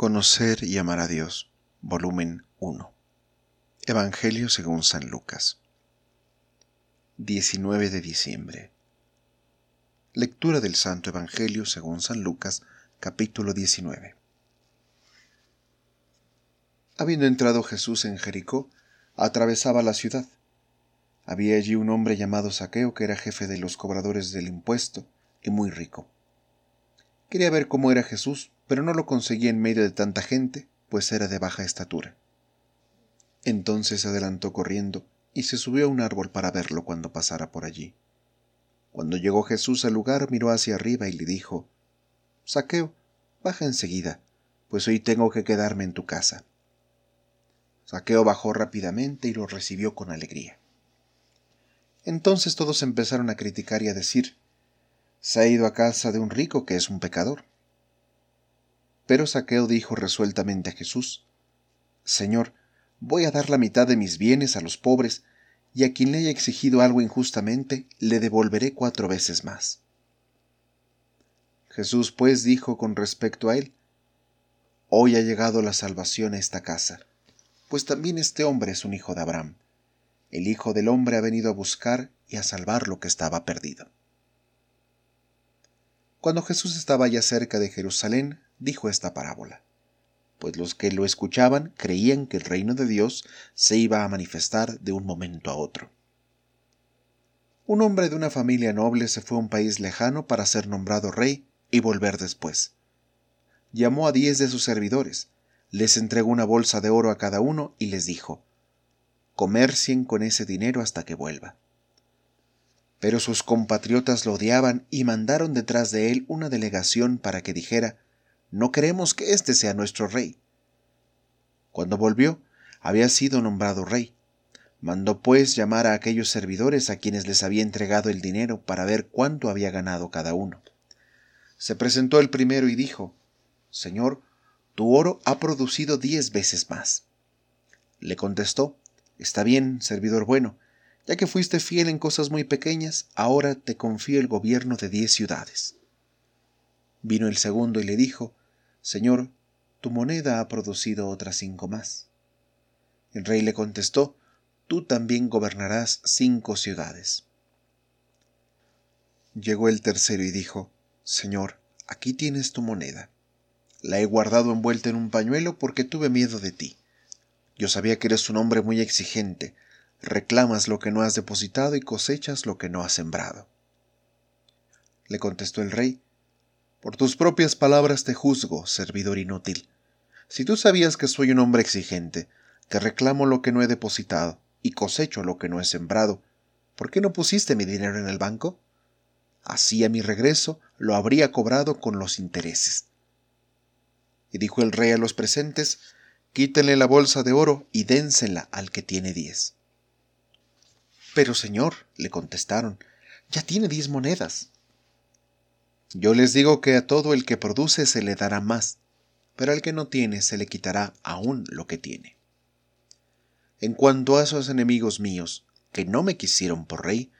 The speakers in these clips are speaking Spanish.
Conocer y amar a Dios, volumen 1. Evangelio según San Lucas. 19 de diciembre. Lectura del Santo Evangelio según San Lucas, capítulo 19. Habiendo entrado Jesús en Jericó, atravesaba la ciudad. Había allí un hombre llamado Saqueo que era jefe de los cobradores del impuesto y muy rico. Quería ver cómo era Jesús pero no lo conseguía en medio de tanta gente, pues era de baja estatura. Entonces se adelantó corriendo y se subió a un árbol para verlo cuando pasara por allí. Cuando llegó Jesús al lugar, miró hacia arriba y le dijo, Saqueo, baja enseguida, pues hoy tengo que quedarme en tu casa. Saqueo bajó rápidamente y lo recibió con alegría. Entonces todos empezaron a criticar y a decir, se ha ido a casa de un rico que es un pecador. Pero Saqueo dijo resueltamente a Jesús, Señor, voy a dar la mitad de mis bienes a los pobres, y a quien le haya exigido algo injustamente, le devolveré cuatro veces más. Jesús pues dijo con respecto a él, Hoy ha llegado la salvación a esta casa, pues también este hombre es un hijo de Abraham. El Hijo del Hombre ha venido a buscar y a salvar lo que estaba perdido. Cuando Jesús estaba ya cerca de Jerusalén, dijo esta parábola, pues los que lo escuchaban creían que el reino de Dios se iba a manifestar de un momento a otro. Un hombre de una familia noble se fue a un país lejano para ser nombrado rey y volver después. Llamó a diez de sus servidores, les entregó una bolsa de oro a cada uno y les dijo, Comercien con ese dinero hasta que vuelva. Pero sus compatriotas lo odiaban y mandaron detrás de él una delegación para que dijera, no queremos que éste sea nuestro rey. Cuando volvió, había sido nombrado rey. Mandó pues llamar a aquellos servidores a quienes les había entregado el dinero para ver cuánto había ganado cada uno. Se presentó el primero y dijo, Señor, tu oro ha producido diez veces más. Le contestó, Está bien, servidor bueno, ya que fuiste fiel en cosas muy pequeñas, ahora te confío el gobierno de diez ciudades. Vino el segundo y le dijo, Señor, tu moneda ha producido otras cinco más. El rey le contestó, Tú también gobernarás cinco ciudades. Llegó el tercero y dijo, Señor, aquí tienes tu moneda. La he guardado envuelta en un pañuelo porque tuve miedo de ti. Yo sabía que eres un hombre muy exigente, reclamas lo que no has depositado y cosechas lo que no has sembrado. Le contestó el rey, por tus propias palabras te juzgo, servidor inútil. Si tú sabías que soy un hombre exigente, que reclamo lo que no he depositado y cosecho lo que no he sembrado, ¿por qué no pusiste mi dinero en el banco? Así a mi regreso lo habría cobrado con los intereses. Y dijo el rey a los presentes, quítenle la bolsa de oro y dénsela al que tiene diez. Pero señor, le contestaron, ya tiene diez monedas. Yo les digo que a todo el que produce se le dará más, pero al que no tiene se le quitará aún lo que tiene. En cuanto a esos enemigos míos, que no me quisieron por rey,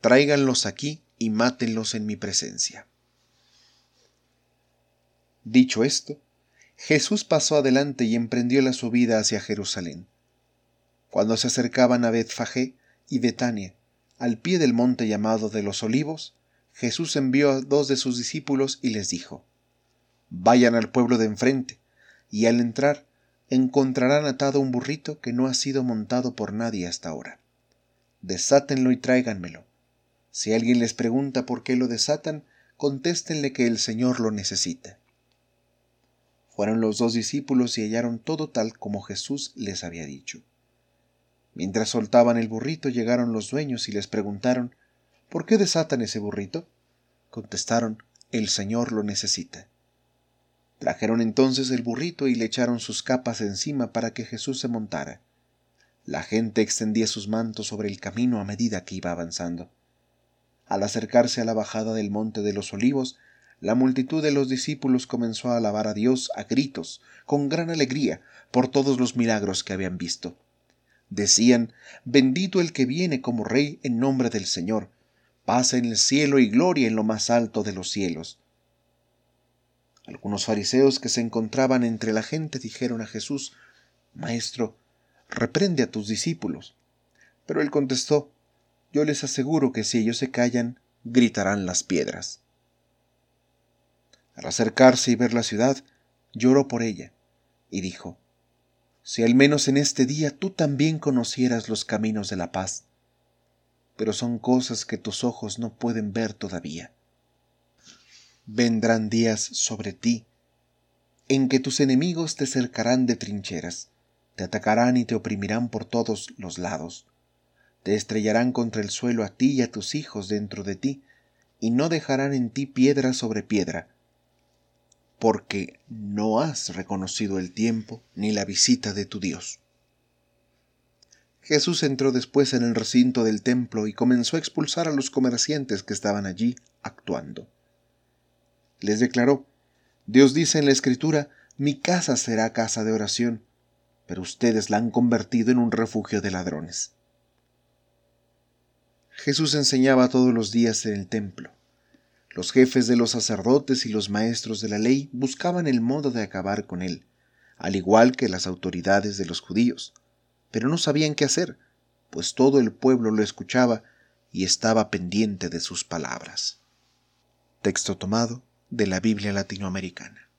tráiganlos aquí y mátenlos en mi presencia. Dicho esto, Jesús pasó adelante y emprendió la subida hacia Jerusalén. Cuando se acercaban a Betfagé y Betania, al pie del monte llamado de los olivos, Jesús envió a dos de sus discípulos y les dijo, Vayan al pueblo de enfrente, y al entrar encontrarán atado un burrito que no ha sido montado por nadie hasta ahora. Desátenlo y tráiganmelo. Si alguien les pregunta por qué lo desatan, contéstenle que el Señor lo necesita. Fueron los dos discípulos y hallaron todo tal como Jesús les había dicho. Mientras soltaban el burrito llegaron los dueños y les preguntaron ¿Por qué desatan ese burrito? Contestaron, el Señor lo necesita. Trajeron entonces el burrito y le echaron sus capas encima para que Jesús se montara. La gente extendía sus mantos sobre el camino a medida que iba avanzando. Al acercarse a la bajada del monte de los olivos, la multitud de los discípulos comenzó a alabar a Dios a gritos, con gran alegría, por todos los milagros que habían visto. Decían, Bendito el que viene como Rey en nombre del Señor, paz en el cielo y gloria en lo más alto de los cielos. Algunos fariseos que se encontraban entre la gente dijeron a Jesús, Maestro, reprende a tus discípulos. Pero él contestó, Yo les aseguro que si ellos se callan, gritarán las piedras. Al acercarse y ver la ciudad, lloró por ella, y dijo, Si al menos en este día tú también conocieras los caminos de la paz, pero son cosas que tus ojos no pueden ver todavía. Vendrán días sobre ti en que tus enemigos te cercarán de trincheras, te atacarán y te oprimirán por todos los lados, te estrellarán contra el suelo a ti y a tus hijos dentro de ti, y no dejarán en ti piedra sobre piedra, porque no has reconocido el tiempo ni la visita de tu Dios. Jesús entró después en el recinto del templo y comenzó a expulsar a los comerciantes que estaban allí actuando. Les declaró, Dios dice en la Escritura, mi casa será casa de oración, pero ustedes la han convertido en un refugio de ladrones. Jesús enseñaba todos los días en el templo. Los jefes de los sacerdotes y los maestros de la ley buscaban el modo de acabar con él, al igual que las autoridades de los judíos, pero no sabían qué hacer, pues todo el pueblo lo escuchaba y estaba pendiente de sus palabras. Texto tomado de la Biblia latinoamericana.